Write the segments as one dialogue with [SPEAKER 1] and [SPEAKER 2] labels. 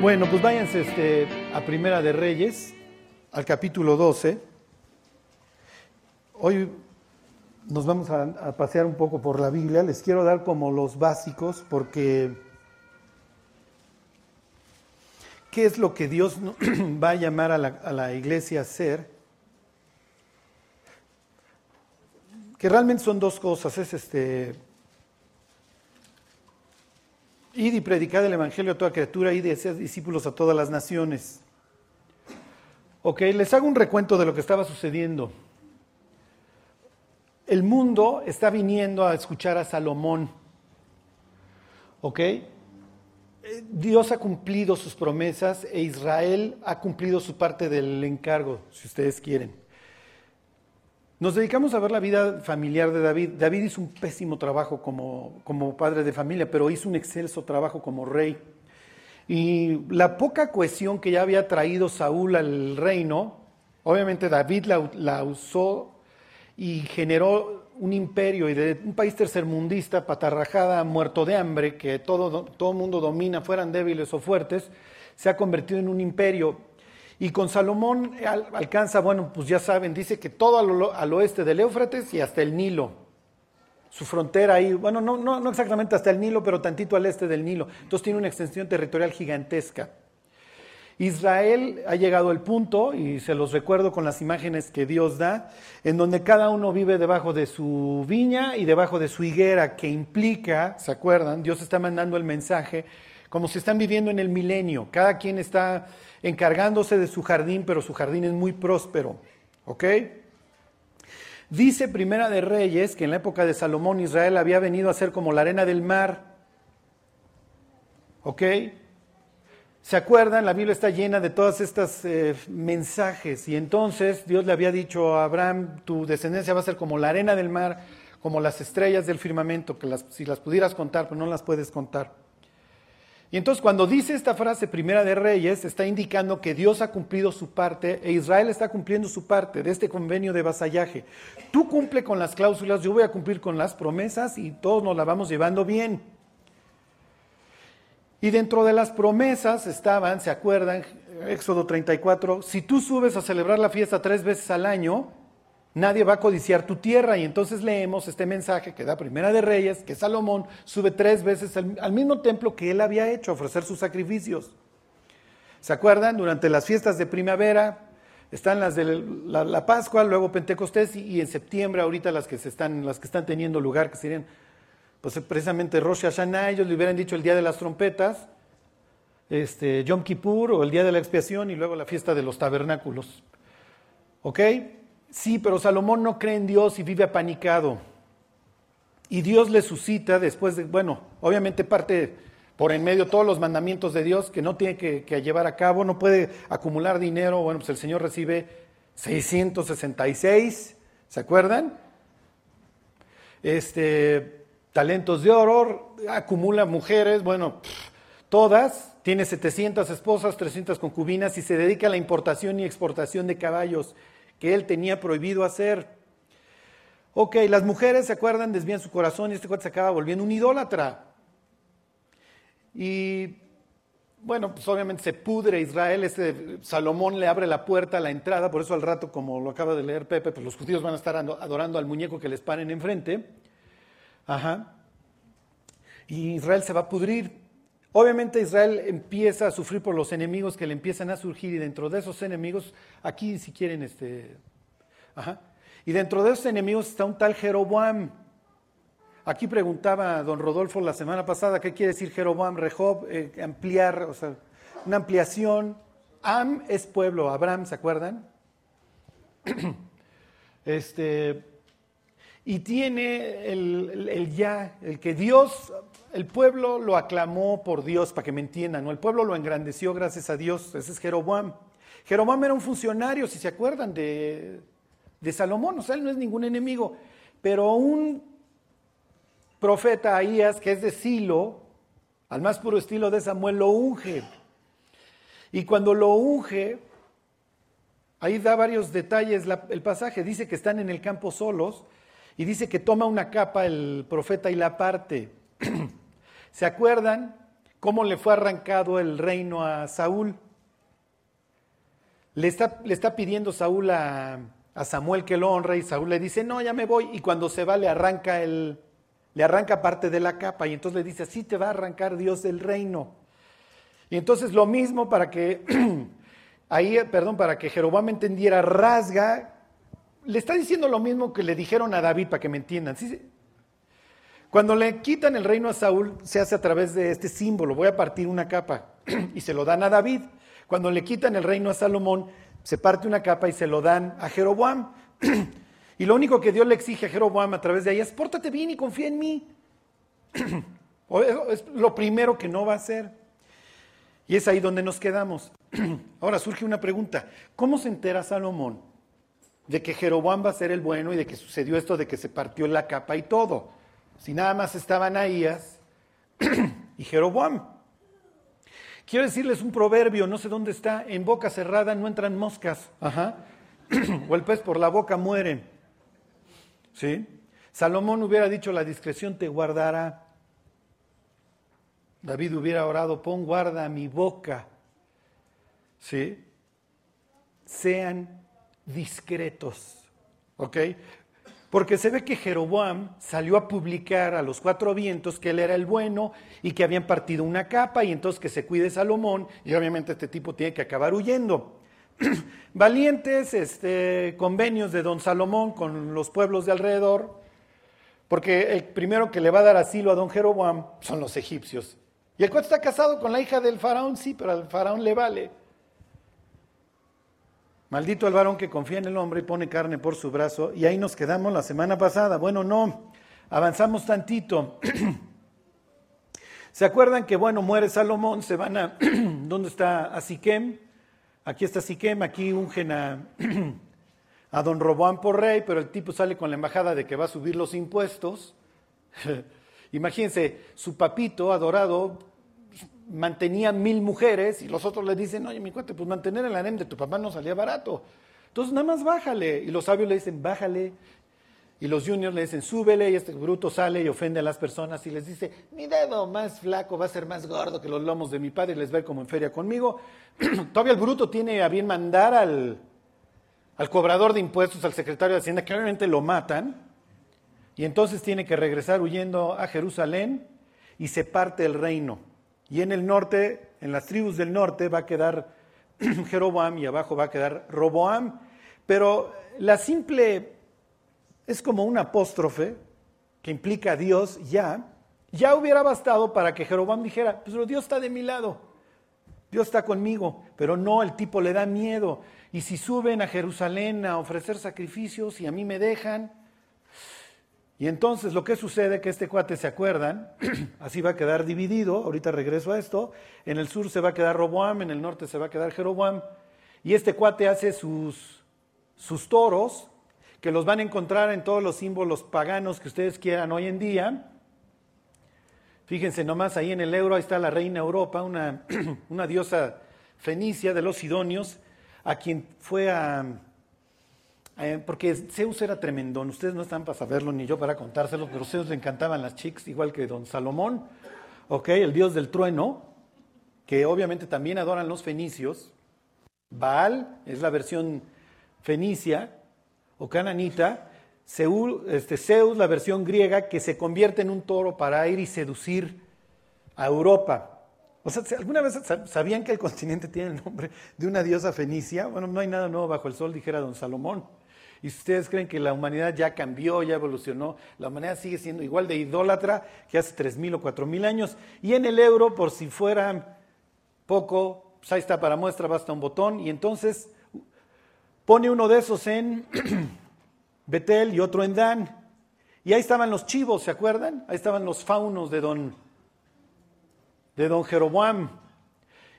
[SPEAKER 1] Bueno, pues váyanse este, a Primera de Reyes, al capítulo 12. Hoy nos vamos a, pasear un poco por la Biblia. Les quiero dar como los básicos porque ¿qué es lo que Dios va a llamar a la, a la iglesia a hacer? Que realmente son dos cosas. Es este Id y predicad el Evangelio a toda criatura, y haced discípulos a todas las naciones. Ok, les hago un recuento de lo que estaba sucediendo. El mundo está viniendo a escuchar a Salomón. Ok, Dios ha cumplido sus promesas e Israel ha cumplido su parte del encargo, si ustedes quieren. Nos dedicamos a ver la vida familiar de David. David hizo un pésimo trabajo como, como padre de familia, pero hizo un excelso trabajo como rey. Y la poca cohesión que ya había traído Saúl al reino, obviamente David la, usó y generó un imperio y de un país tercermundista, patarrajada, muerto de hambre, que todo, todo mundo domina, fueran débiles o fuertes, se ha convertido en un imperio y con Salomón alcanza, bueno, pues ya saben, dice que todo al, oeste del Éufrates y hasta el Nilo. Su frontera ahí, bueno, no, no, no exactamente hasta el Nilo, pero tantito al este del Nilo. Entonces tiene una extensión territorial gigantesca. Israel ha llegado al punto, y se los recuerdo con las imágenes que Dios da, en donde cada uno vive debajo de su viña y debajo de su higuera, que implica, ¿se acuerdan? Dios está mandando el mensaje como si están viviendo en el milenio. Cada quien está encargándose de su jardín, pero su jardín es muy próspero. ¿Ok? Dice Primera de Reyes que en la época de Salomón Israel había venido a ser como la arena del mar. ¿Ok? ¿Se acuerdan? La Biblia está llena de todos estos eh, mensajes y entonces Dios le había dicho a Abraham, tu descendencia va a ser como la arena del mar, como las estrellas del firmamento, que si las pudieras contar, pero no las puedes contar. Y entonces cuando dice esta frase primera de Reyes, está indicando que Dios ha cumplido su parte e Israel está cumpliendo su parte de este convenio de vasallaje. Tú cumple con las cláusulas, yo voy a cumplir con las promesas y todos nos la vamos llevando bien. Y dentro de las promesas estaban, ¿se acuerdan? Éxodo 34, si tú subes a celebrar la fiesta tres veces al año, nadie va a codiciar tu tierra. Y entonces leemos este mensaje que da Primera de Reyes, que Salomón sube tres veces al, mismo templo que él había hecho, ofrecer sus sacrificios. ¿Se acuerdan? Durante las fiestas de primavera, están las de la, Pascua, luego Pentecostés y, en septiembre ahorita las que, se están, las que están teniendo lugar, que serían pues precisamente Rosh Hashanah, ellos le hubieran dicho el día de las trompetas, este, Yom Kippur o el día de la expiación y luego la fiesta de los tabernáculos. ¿Ok? Sí, pero Salomón no cree en Dios y vive apanicado. Y Dios le suscita después de, bueno, obviamente parte por en medio todos los mandamientos de Dios que no tiene que, llevar a cabo, no puede acumular dinero. Bueno, pues el Señor recibe 666, ¿se acuerdan? Este, talentos de oro, acumula mujeres, bueno, todas, tiene 700 esposas, 300 concubinas y se dedica a la importación y exportación de caballos que él tenía prohibido hacer. Ok, las mujeres, ¿se acuerdan? Desvían su corazón y este cuate se acaba volviendo un idólatra. Y bueno, pues obviamente se pudre Israel, este Salomón le abre la puerta a la entrada, por eso al rato, como lo acaba de leer Pepe, pues los judíos van a estar adorando al muñeco que les paren enfrente. Ajá. Y Israel se va a pudrir. Obviamente Israel empieza a sufrir por los enemigos que le empiezan a surgir y dentro de esos enemigos, aquí si quieren, este, ajá, y dentro de esos enemigos está un tal Jeroboam. Aquí preguntaba don Rodolfo la semana pasada, ¿qué quiere decir Jeroboam? Rehob, eh, ampliar, o sea, una ampliación. Am es pueblo, Abraham, ¿se acuerdan? este, y tiene el, ya, el que Dios el pueblo lo aclamó por Dios, para que me entiendan, ¿no? El pueblo lo engrandeció gracias a Dios, ese es Jeroboam. Jeroboam era un funcionario, si se acuerdan, de, de Salomón, o sea, él no es ningún enemigo, pero un profeta Ahías, que es de Silo, al más puro estilo de Samuel, lo unge. Y cuando lo unge, ahí da varios detalles el pasaje, dice que están en el campo solos, y dice que toma una capa el profeta y la parte. ¿Se acuerdan cómo le fue arrancado el reino a Saúl. Le está, le está pidiendo Saúl a, a, Samuel que lo honre y Saúl le dice, no, ya me voy. Y cuando se va le arranca, el, le arranca parte de la capa y entonces le dice, así te va a arrancar Dios del reino. Y entonces lo mismo para que, ahí, perdón, para que Jeroboam entendiera, rasga, le está diciendo lo mismo que le dijeron a David, para que me entiendan. ¿Sí? Cuando le quitan el reino a Saúl, se hace a través de este símbolo, voy a partir una capa, y se lo dan a David. Cuando le quitan el reino a Salomón, se parte una capa y se lo dan a Jeroboam. y lo único que Dios le exige a Jeroboam a través de ahí es, pórtate bien y confía en mí. es lo primero que no va a hacer. Y es ahí donde nos quedamos. Ahora surge una pregunta. ¿Cómo se entera Salomón de que Jeroboam va a ser el bueno y de que sucedió esto de que se partió la capa y todo? Si nada más estaban Ahías y Jeroboam. Quiero decirles un proverbio, no sé dónde está, en boca cerrada no entran moscas, ajá, o el pez por la boca muere. ¿Sí? Salomón hubiera dicho, la discreción te guardará. David hubiera orado, pon guarda mi boca. ¿Sí? Sean discretos. ¿Ok? Porque se ve que Jeroboam salió a publicar a los cuatro vientos que él era el bueno y que habían partido una capa y entonces que se cuide Salomón y obviamente este tipo tiene que acabar huyendo. Valientes este, convenios de don Salomón con los pueblos de alrededor, porque el primero que le va a dar asilo a don Jeroboam son los egipcios. Y el cual está casado con la hija del faraón, sí, pero al faraón le vale. Maldito el varón que confía en el hombre y pone carne por su brazo. Y ahí nos quedamos la semana pasada. Bueno, no, avanzamos tantito. ¿Se acuerdan que, bueno, muere Salomón, se van a, ¿dónde está? A Siquem. Aquí está Siquem, aquí ungen a, a don Roboán por rey, pero el tipo sale con la embajada de que va a subir los impuestos. Imagínense, su papito adorado mantenía mil mujeres y los otros le dicen, oye, mi cuate, pues mantener el harem de tu papá no salía barato. Entonces, nada más bájale. Y los sabios le dicen, bájale. Y los juniors le dicen, súbele. Y este bruto sale y ofende a las personas y les dice, mi dedo más flaco va a ser más gordo que los lomos de mi padre y les ve como en feria conmigo. Todavía el bruto tiene a bien mandar al, al cobrador de impuestos, al secretario de Hacienda, que obviamente lo matan. Y entonces tiene que regresar huyendo a Jerusalén y se parte el reino. Y en el norte, en las tribus del norte, va a quedar Jeroboam y abajo va a quedar Roboam. Pero la simple es como un apóstrofe que implica Dios ya, ya hubiera bastado para que Jeroboam dijera, pues Dios está de mi lado, Dios está conmigo, pero no, el tipo le da miedo. Y si suben a Jerusalén a ofrecer sacrificios y a mí me dejan, y entonces lo que sucede que este cuate, ¿se acuerdan? Así va a quedar dividido, ahorita regreso a esto, en el sur se va a quedar Roboam, en el norte se va a quedar Jeroboam, y este cuate hace sus, sus toros, que los van a encontrar en todos los símbolos paganos que ustedes quieran hoy en día. Fíjense nomás, ahí en el euro, ahí está la reina Europa, una, una diosa fenicia de los sidonios, a quien fue a eh, porque Zeus era tremendón, ustedes no están para saberlo ni yo para contárselo, pero Zeus le encantaban las chicas, igual que don Salomón, ¿ok? El dios del trueno, que obviamente también adoran los fenicios. Baal es la versión fenicia o cananita. este, Zeus, la versión griega, que se convierte en un toro para ir y seducir a Europa. O sea, ¿alguna vez sabían que el continente tiene el nombre de una diosa fenicia? Bueno, no hay nada nuevo bajo el sol, dijera don Salomón. Y si ustedes creen que la humanidad ya cambió, ya evolucionó, la humanidad sigue siendo igual de idólatra que hace 3.000 o 4.000 años. Y en el euro, por si fuera poco, pues ahí está para muestra, basta un botón. Y entonces pone uno de esos en Betel y otro en Dan. Y ahí estaban los chivos, ¿se acuerdan? Ahí estaban los faunos de don, de don Jeroboam.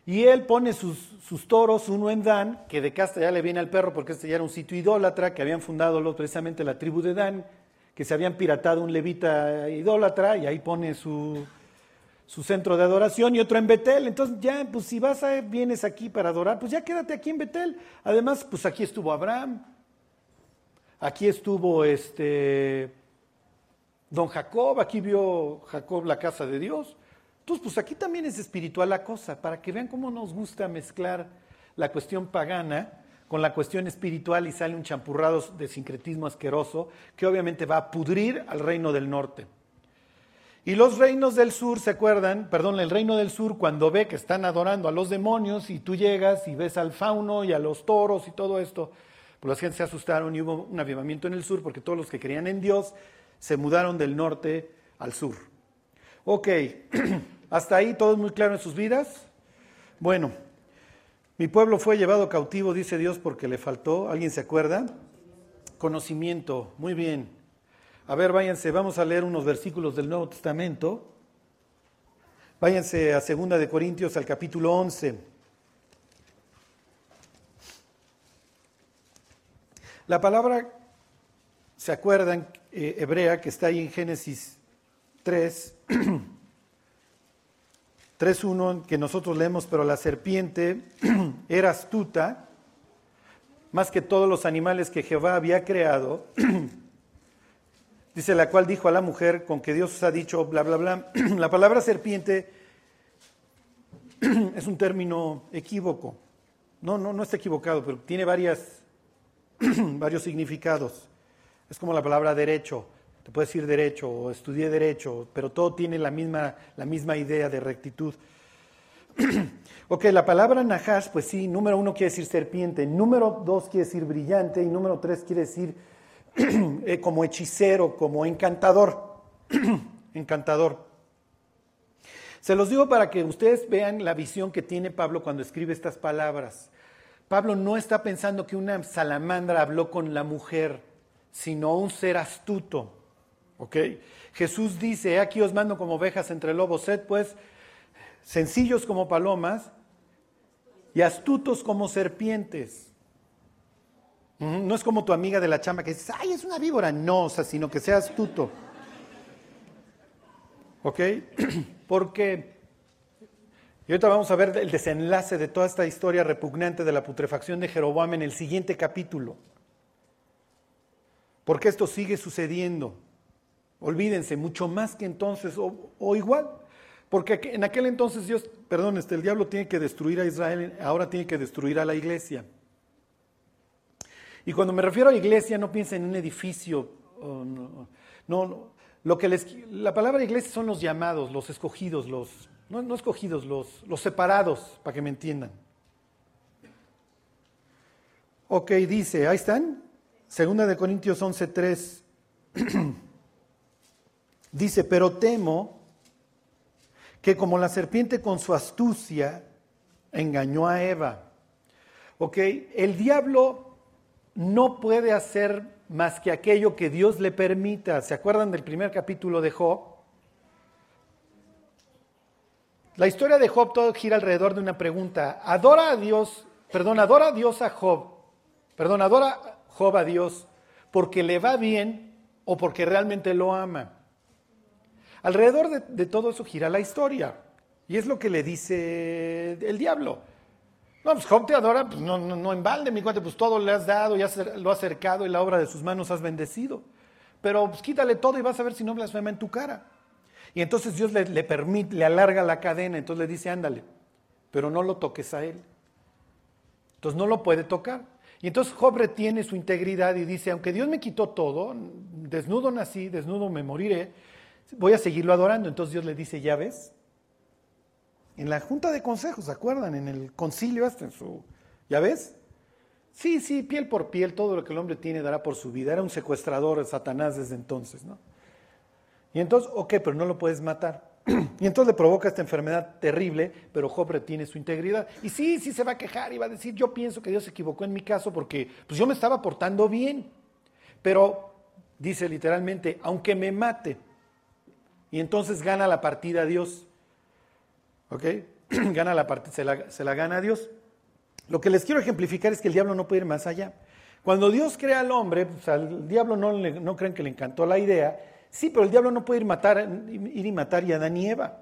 [SPEAKER 1] Y él pone sus, toros, uno en Dan, que de casta ya le viene al perro porque este ya era un sitio idólatra, que habían fundado precisamente la tribu de Dan, que se habían piratado un levita idólatra, y ahí pone su, su centro de adoración, y otro en Betel. Entonces ya, pues si vas a, vienes aquí para adorar, pues ya quédate aquí en Betel. Además, pues aquí estuvo Abraham, aquí estuvo este don Jacob, aquí vio Jacob la casa de Dios. Entonces, pues aquí también es espiritual la cosa, para que vean cómo nos gusta mezclar la cuestión pagana con la cuestión espiritual y sale un champurrado de sincretismo asqueroso que obviamente va a pudrir al reino del norte. Y los reinos del sur, ¿se acuerdan? Perdón, el reino del sur cuando ve que están adorando a los demonios y tú llegas y ves al fauno y a los toros y todo esto, pues la gente se asustaron y hubo un avivamiento en el sur porque todos los que creían en Dios se mudaron del norte al sur. Ok, hasta ahí todo es muy claro en sus vidas. Bueno, mi pueblo fue llevado cautivo, dice Dios, porque le faltó, ¿alguien se acuerda? Conocimiento, muy bien. A ver, váyanse, vamos a leer unos versículos del Nuevo Testamento. Váyanse a Segunda de Corintios al capítulo 11. La palabra, ¿se acuerdan? Eh, hebrea que está ahí en Génesis 3. 3.1 que nosotros leemos, pero la serpiente era astuta, más que todos los animales que Jehová había creado. Dice la cual dijo a la mujer, con que Dios ha dicho, bla, bla, bla. La palabra serpiente es un término equívoco. No, no, no está equivocado, pero tiene varias, varios significados. Es como la palabra derecho puedes decir derecho o estudié derecho, pero todo tiene la misma, la misma idea de rectitud. ok, la palabra nahash, pues sí, número uno quiere decir serpiente, número dos quiere decir brillante y número tres quiere decir eh, como hechicero, como encantador. encantador. Se los digo para que ustedes vean la visión que tiene Pablo cuando escribe estas palabras. Pablo no está pensando que una salamandra habló con la mujer, sino un ser astuto, ¿Ok? Jesús dice, aquí os mando como ovejas entre lobos, sed pues sencillos como palomas y astutos como serpientes. No es como tu amiga de la chamba que dices, ay, es una víbora. No, o sea, sino que sea astuto. ¿Ok? Porque, y ahorita vamos a ver el desenlace de toda esta historia repugnante de la putrefacción de Jeroboam en el siguiente capítulo. Porque esto sigue sucediendo. Olvídense, mucho más que entonces, o, igual. Porque en aquel entonces Dios, perdón, este, el diablo tiene que destruir a Israel, ahora tiene que destruir a la iglesia. Y cuando me refiero a iglesia, no piensen en un edificio. no, lo que les, la palabra iglesia son los llamados, los escogidos, los, no, no escogidos, los, los separados, para que me entiendan. Ok, dice, ahí están. Segunda de Corintios 11.3. Dice, pero temo que como la serpiente con su astucia engañó a Eva. ¿Ok? El diablo no puede hacer más que aquello que Dios le permita. ¿Se acuerdan del primer capítulo de Job? La historia de Job todo gira alrededor de una pregunta. ¿Adora a Dios, perdón, adora a Dios a Job? Perdón, adora Job a Dios porque le va bien o porque realmente lo ama. Alrededor de, todo eso gira la historia. Y es lo que le dice el diablo. No, pues Job te adora, pues no, no, no en balde, mi cuate, pues todo le has dado, y lo has acercado y la obra de sus manos has bendecido. Pero pues quítale todo y vas a ver si no blasfema en tu cara. Y entonces Dios le, le permite, le alarga la cadena, entonces le dice, ándale, pero no lo toques a él. Entonces no lo puede tocar. Y entonces Job retiene su integridad y dice, aunque Dios me quitó todo, desnudo nací, desnudo me moriré, voy a seguirlo adorando. Entonces Dios le dice, ya ves, en la junta de consejos, ¿se acuerdan? En el concilio hasta en su, ¿ya ves? Sí, sí, piel por piel, todo lo que el hombre tiene dará por su vida. Era un secuestrador, Satanás desde entonces, ¿no? Y entonces, ok, pero no lo puedes matar. Y entonces le provoca esta enfermedad terrible, pero Job retiene su integridad. Y sí, sí se va a quejar y va a decir, yo pienso que Dios se equivocó en mi caso porque pues yo me estaba portando bien. Pero dice literalmente, aunque me mate, y entonces gana la partida Dios. ¿Ok? gana la partida, se la, se la gana a Dios. Lo que les quiero ejemplificar es que el diablo no puede ir más allá. Cuando Dios crea al hombre, pues al diablo no, no creen que le encantó la idea. Sí, pero el diablo no puede ir, matar, ir y matar a Adán y Eva.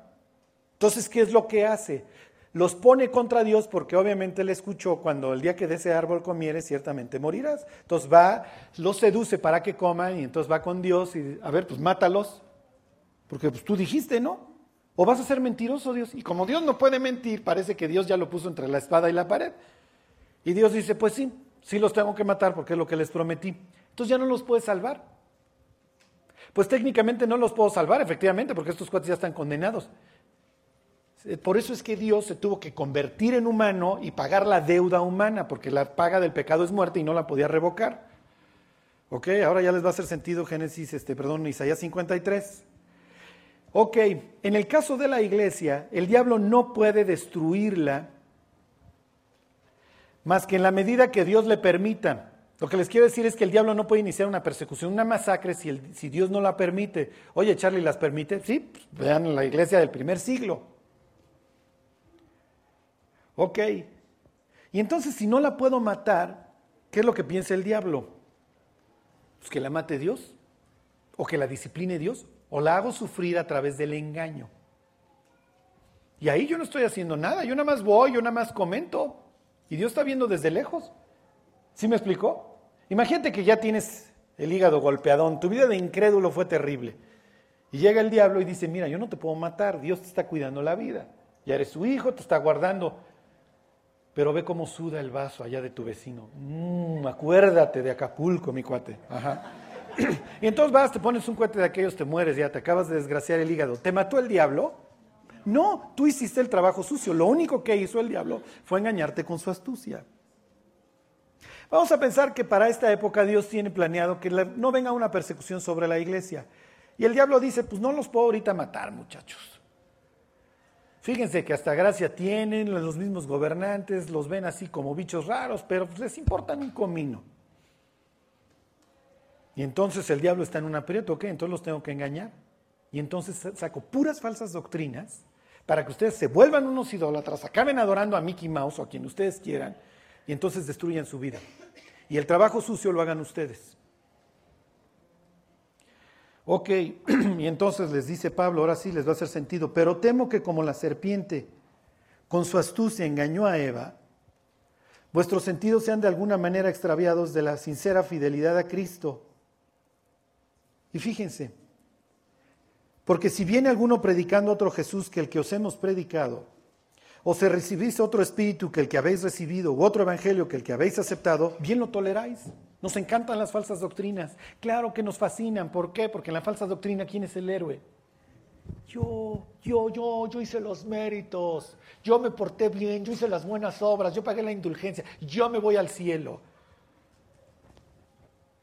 [SPEAKER 1] Entonces, ¿qué es lo que hace? Los pone contra Dios porque obviamente le escuchó cuando el día que de ese árbol comieres ciertamente morirás. Entonces va, los seduce para que coman y entonces va con Dios y a ver, pues mátalos. Porque pues, tú dijiste, ¿no? O vas a ser mentiroso, Dios. Y como Dios no puede mentir, parece que Dios ya lo puso entre la espada y la pared. Y Dios dice, pues sí, sí los tengo que matar porque es lo que les prometí. Entonces ya no los puede salvar. Pues técnicamente no los puedo salvar, efectivamente, porque estos cuates ya están condenados. Por eso es que Dios se tuvo que convertir en humano y pagar la deuda humana, porque la paga del pecado es muerte y no la podía revocar. Ok, ahora ya les va a hacer sentido Génesis, este, perdón, Isaías 53. Ok, en el caso de la iglesia, el diablo no puede destruirla más que en la medida que Dios le permita. Lo que les quiero decir es que el diablo no puede iniciar una persecución, una masacre si, si Dios no la permite. Oye, Charlie, ¿las permite? Sí, pues, vean la iglesia del primer siglo. Ok. Y entonces si no la puedo matar, ¿qué es lo que piensa el diablo? Pues que la mate Dios, o que la discipline Dios, o la hago sufrir a través del engaño. Y ahí yo no estoy haciendo nada, yo nada más voy, yo nada más comento. Y Dios está viendo desde lejos. ¿Sí me explicó? Imagínate que ya tienes el hígado golpeadón, tu vida de incrédulo fue terrible. Y llega el diablo y dice, mira, yo no te puedo matar, Dios te está cuidando la vida. Ya eres su hijo, te está guardando. Pero ve cómo suda el vaso allá de tu vecino. Mm, acuérdate de Acapulco, mi cuate. Ajá. y entonces vas, te pones un cuate de aquellos, te mueres, ya te acabas de desgraciar el hígado. ¿Te mató el diablo? No, tú hiciste el trabajo sucio. Lo único que hizo el diablo fue engañarte con su astucia. Vamos a pensar que para esta época Dios tiene planeado que no venga una persecución sobre la iglesia. Y el diablo dice, pues no los puedo ahorita matar, muchachos. Fíjense que hasta gracia tienen, los mismos gobernantes los ven así como bichos raros, pero pues les importan un comino. Y entonces el diablo está en un aprieto, ¿ok? Entonces los tengo que engañar. Y entonces saco puras falsas doctrinas para que ustedes se vuelvan unos idólatras, acaben adorando a Mickey Mouse o a quien ustedes quieran, y entonces destruyan su vida. Y el trabajo sucio lo hagan ustedes. Ok, y entonces les dice Pablo, ahora sí les va a hacer sentido, pero temo que como la serpiente con su astucia engañó a Eva, vuestros sentidos sean de alguna manera extraviados de la sincera fidelidad a Cristo. Y fíjense, porque si viene alguno predicando otro Jesús que el que os hemos predicado, o se recibís otro espíritu que el que habéis recibido, u otro evangelio que el que habéis aceptado, bien lo toleráis. Nos encantan las falsas doctrinas. Claro que nos fascinan. ¿Por qué? Porque en la falsa doctrina, ¿quién es el héroe? Yo, yo, yo, yo hice los méritos. Yo me porté bien, yo hice las buenas obras, yo pagué la indulgencia, yo me voy al cielo.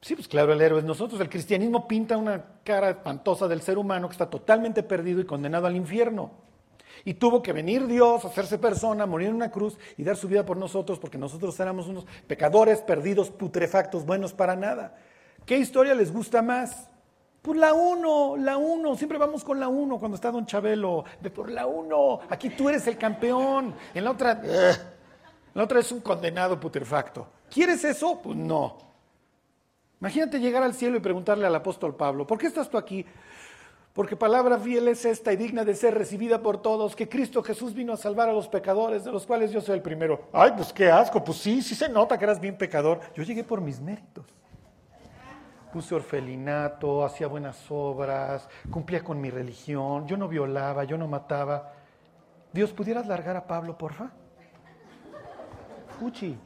[SPEAKER 1] Sí, pues claro, el héroe es nosotros. El cristianismo pinta una cara espantosa del ser humano que está totalmente perdido y condenado al infierno. Y tuvo que venir Dios, hacerse persona, morir en una cruz y dar su vida por nosotros, porque nosotros éramos unos pecadores perdidos, putrefactos, buenos para nada. ¿Qué historia les gusta más? Pues la uno, la uno, siempre vamos con la uno cuando está Don Chabelo, de por la uno, aquí tú eres el campeón, en la otra, eh, la otra es un condenado putrefacto. ¿Quieres eso? Pues no. Imagínate llegar al cielo y preguntarle al apóstol Pablo, ¿por qué estás tú aquí? Porque palabra fiel es esta y digna de ser recibida por todos, que Cristo Jesús vino a salvar a los pecadores, de los cuales yo soy el primero. Ay, pues qué asco, pues sí, sí se nota que eras bien pecador. Yo llegué por mis méritos. Puse orfelinato, hacía buenas obras, cumplía con mi religión, yo no violaba, yo no mataba. Dios, ¿pudieras largar a Pablo, porfa? Fuchi.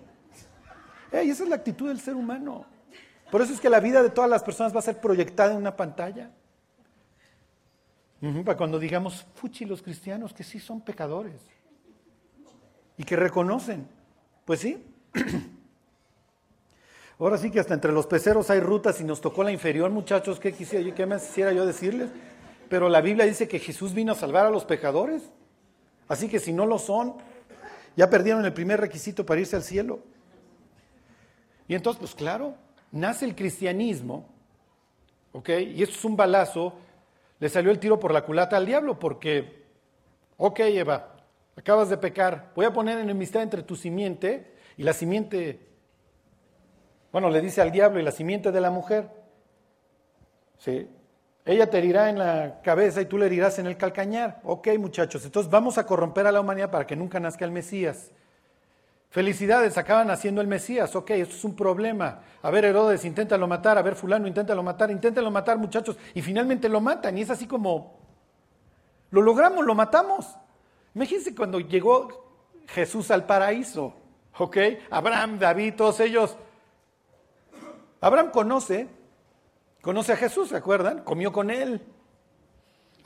[SPEAKER 1] Ey, esa es la actitud del ser humano. Por eso es que la vida de todas las personas va a ser proyectada en una pantalla para cuando digamos, fuchi, los cristianos que sí son pecadores y que reconocen, pues sí. Ahora sí que hasta entre los peceros hay rutas y nos tocó la inferior, muchachos, ¿qué, quisiera, qué más quisiera yo decirles? Pero la Biblia dice que Jesús vino a salvar a los pecadores. Así que si no lo son, ya perdieron el primer requisito para irse al cielo. Y entonces, pues claro, nace el cristianismo, ¿ok? Y esto es un balazo le salió el tiro por la culata al diablo porque, ok Eva, acabas de pecar, voy a poner enemistad entre tu simiente y la simiente, bueno, le dice al diablo y la simiente de la mujer. ¿Sí? Ella te herirá en la cabeza y tú le herirás en el calcañar. Ok, muchachos, entonces vamos a corromper a la humanidad para que nunca nazca el Mesías. Felicidades, acaban haciendo el Mesías. Ok, esto es un problema. A ver, Herodes, inténtalo matar. A ver, Fulano, inténtalo matar. Inténtalo matar, muchachos. Y finalmente lo matan. Y es así como. Lo logramos, lo matamos. Imagínense cuando llegó Jesús al paraíso, ¿ok? Abraham, David, todos ellos. Abraham conoce, conoce a Jesús, ¿se acuerdan? Comió con él.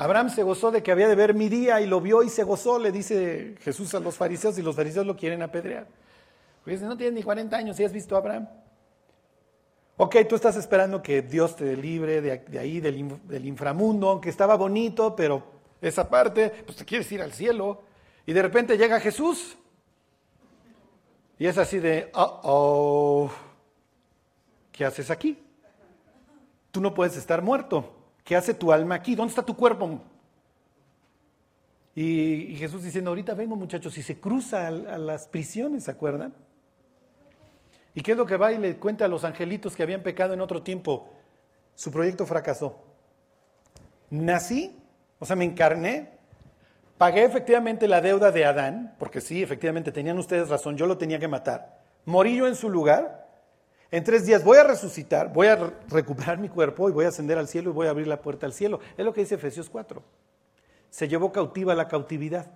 [SPEAKER 1] Abraham se gozó de que había de ver mi día y lo vio y se gozó, le dice Jesús a los fariseos y los fariseos lo quieren apedrear. Pues no tienes ni 40 años y has visto a Abraham. Ok, tú estás esperando que Dios te libre de, ahí, del, del, inframundo, aunque estaba bonito, pero esa parte, pues te quieres ir al cielo. Y de repente llega Jesús. Y es así de, oh, oh, ¿qué haces aquí? Tú no puedes estar muerto. ¿Qué hace tu alma aquí? ¿Dónde está tu cuerpo? Y, Jesús diciendo, ahorita vengo muchachos, y se cruza a, a las prisiones, ¿se acuerdan? ¿Y qué es lo que va y le cuenta a los angelitos que habían pecado en otro tiempo? Su proyecto fracasó. Nací, o sea, me encarné, pagué efectivamente la deuda de Adán, porque sí, efectivamente tenían ustedes razón, yo lo tenía que matar. Morí yo en su lugar. En tres días voy a resucitar, voy a recuperar mi cuerpo y voy a ascender al cielo y voy a abrir la puerta al cielo. Es lo que dice Efesios 4. Se llevó cautiva la cautividad.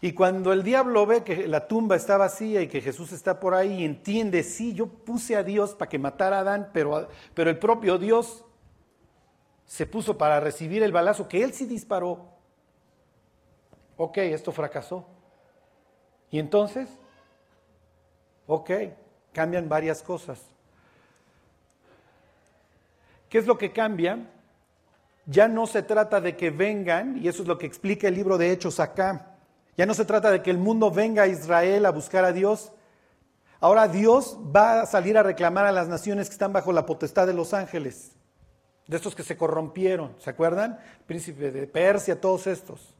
[SPEAKER 1] Y cuando el diablo ve que la tumba está vacía y que Jesús está por ahí, entiende, sí, yo puse a Dios para que matara a Adán, pero, pero el propio Dios se puso para recibir el balazo que él sí disparó. Ok, esto fracasó. Y entonces, ok, cambian varias cosas. ¿Qué es lo que cambia? Ya no se trata de que vengan, y eso es lo que explica el libro de Hechos acá ya no se trata de que el mundo venga a Israel a buscar a Dios. Ahora Dios va a salir a reclamar a las naciones que están bajo la potestad de los ángeles, de estos que se corrompieron, ¿se acuerdan? Príncipe de Persia, todos estos.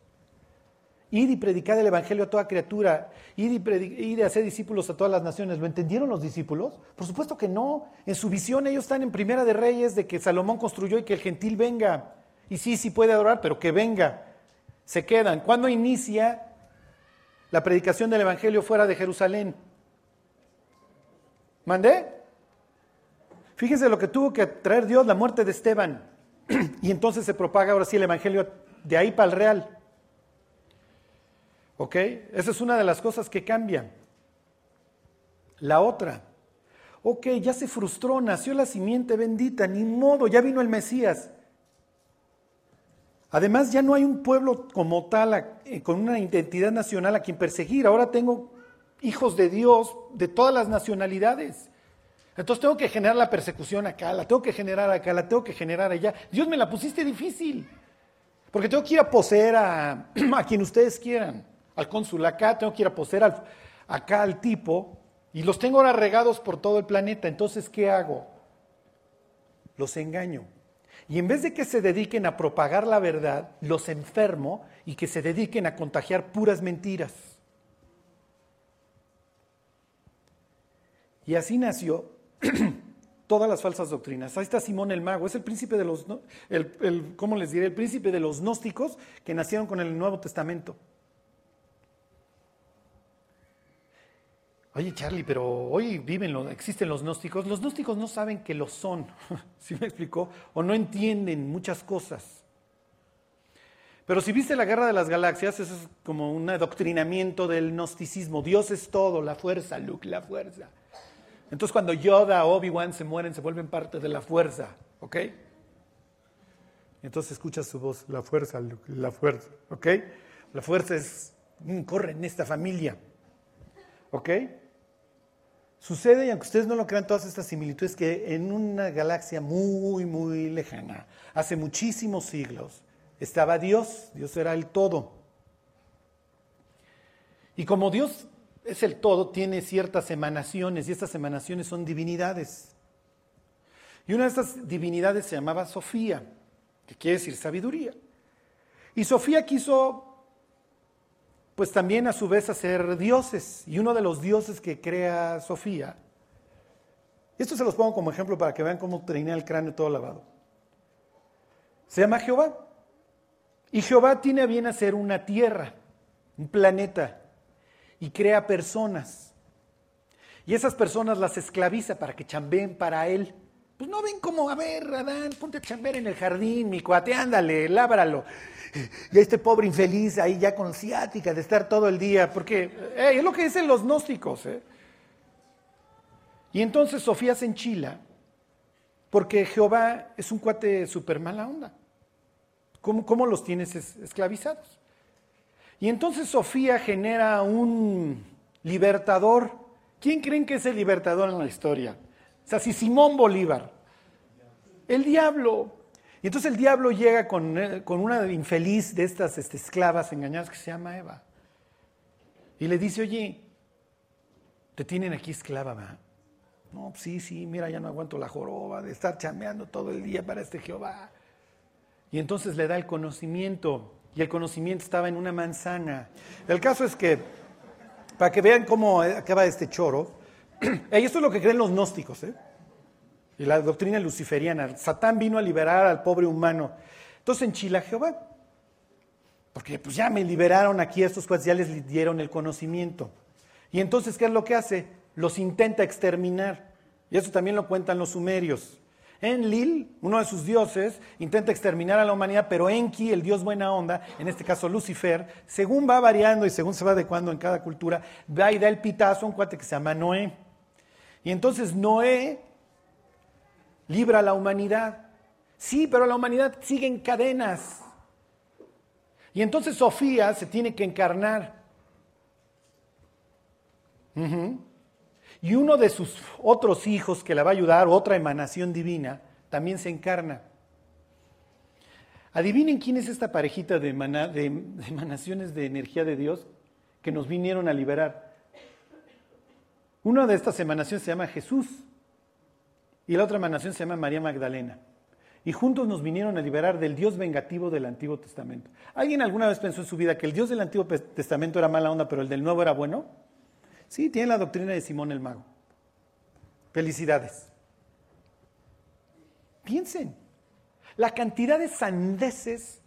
[SPEAKER 1] Ir y predicar el Evangelio a toda criatura, ir y, ir hacer discípulos a todas las naciones. ¿Lo entendieron los discípulos? Por supuesto que no. En su visión ellos están en Primera de Reyes de que Salomón construyó y que el gentil venga. Y sí, sí puede adorar, pero que venga. Se quedan. ¿Cuándo inicia la predicación del Evangelio fuera de Jerusalén. ¿Mandé? Fíjense lo que tuvo que traer Dios, la muerte de Esteban. y entonces se propaga ahora sí el Evangelio de ahí para el real. ¿Ok? Esa es una de las cosas que cambian. La otra. Ok, ya se frustró, nació la simiente bendita, ni modo, ya vino el Mesías. Además, ya no hay un pueblo como tal, eh, con una identidad nacional a quien perseguir. Ahora tengo hijos de Dios de todas las nacionalidades. Entonces tengo que generar la persecución acá, la tengo que generar acá, la tengo que generar allá. Dios me la pusiste difícil. Porque tengo que ir a poseer a, a quien ustedes quieran. Al cónsul acá, tengo que ir a poseer acá al tipo. Y los tengo ahora regados por todo el planeta. Entonces, ¿qué hago? Los engaño. Y en vez de que se dediquen a propagar la verdad, los enfermo y que se dediquen a contagiar puras mentiras. Y así nació todas las falsas doctrinas. Ahí está Simón el Mago, es el príncipe de los, ¿cómo les diré? El príncipe de los gnósticos que nacieron con el Nuevo Testamento. Oye, Charlie, pero hoy viven, existen los gnósticos. Los gnósticos no saben que lo son, ¿sí me explicó? O no entienden muchas cosas. Pero si viste la guerra de las galaxias, eso es como un adoctrinamiento del gnosticismo. Dios es todo, la fuerza, Luke, la fuerza. Entonces cuando Yoda, Obi-Wan se mueren, se vuelven parte de la fuerza, ¿ok? Entonces escuchas su voz, la fuerza, Luke, la fuerza, ¿ok? La fuerza es, mm, corre en esta familia, ¿ok? Sucede, y aunque ustedes no lo crean, todas estas similitudes, que en una galaxia muy, muy lejana, hace muchísimos siglos, estaba Dios, Dios era el todo. Y como Dios es el todo, tiene ciertas emanaciones, y estas emanaciones son divinidades. Y una de estas divinidades se llamaba Sofía, que quiere decir sabiduría. Y Sofía quiso pues también a su vez hacer dioses. Y uno de los dioses que crea Sofía, esto se los pongo como ejemplo para que vean cómo tenía el cráneo todo lavado. Se llama Jehová. Y Jehová tiene a bien hacer una tierra, un planeta, y crea personas. Y esas personas las esclaviza para que chambeen para él. Pues no ven como, a ver, Adán, ponte a chambear en el jardín, mi cuate, ándale, lábralo. Y este pobre infeliz ahí ya con ciática de estar todo el día, porque es lo que dicen los gnósticos. ¿eh? Y entonces Sofía se enchila, porque Jehová es un cuate súper mala onda. ¿Cómo, ¿Cómo los tienes esclavizados? Y entonces Sofía genera un libertador. ¿Quién creen que es el libertador en la historia? Sea, si Simón Bolívar, el diablo. Y entonces el diablo llega con, eh, una infeliz de estas este, esclavas engañadas que se llama Eva. Y le dice, oye, te tienen aquí esclava, ¿va? No, sí, sí, mira, ya no aguanto la joroba de estar chameando todo el día para este Jehová. Y entonces le da el conocimiento, y el conocimiento estaba en una manzana. El caso es que, para que vean cómo acaba este choro, y esto es lo que creen los gnósticos, ¿eh? y la doctrina luciferiana. Satán vino a liberar al pobre humano. Entonces enchila Jehová. Porque pues ya me liberaron aquí, estos cuates ya les dieron el conocimiento. Y entonces, ¿qué es lo que hace? Los intenta exterminar. Y eso también lo cuentan los sumerios. Enlil, uno de sus dioses, intenta exterminar a la humanidad, pero Enki, el dios buena onda, en este caso Lucifer, según va variando y según se va adecuando en cada cultura, va y da el pitazo a un cuate que se llama Noé. Y entonces Noé libra a la humanidad. Sí, pero la humanidad sigue en cadenas. Y entonces Sofía se tiene que encarnar. Y uno de sus otros hijos que la va a ayudar, otra emanación divina, también se encarna. Adivinen quién es esta parejita de, de emanaciones de energía de Dios que nos vinieron a liberar. Una de estas emanaciones se llama Jesús y la otra emanación se llama María Magdalena. Y juntos nos vinieron a liberar del Dios vengativo del Antiguo Testamento. ¿Alguien alguna vez pensó en su vida que el Dios del Antiguo Testamento era mala onda, pero el del Nuevo era bueno? Sí, tiene la doctrina de Simón el Mago. Felicidades. Piensen, la cantidad de sandeces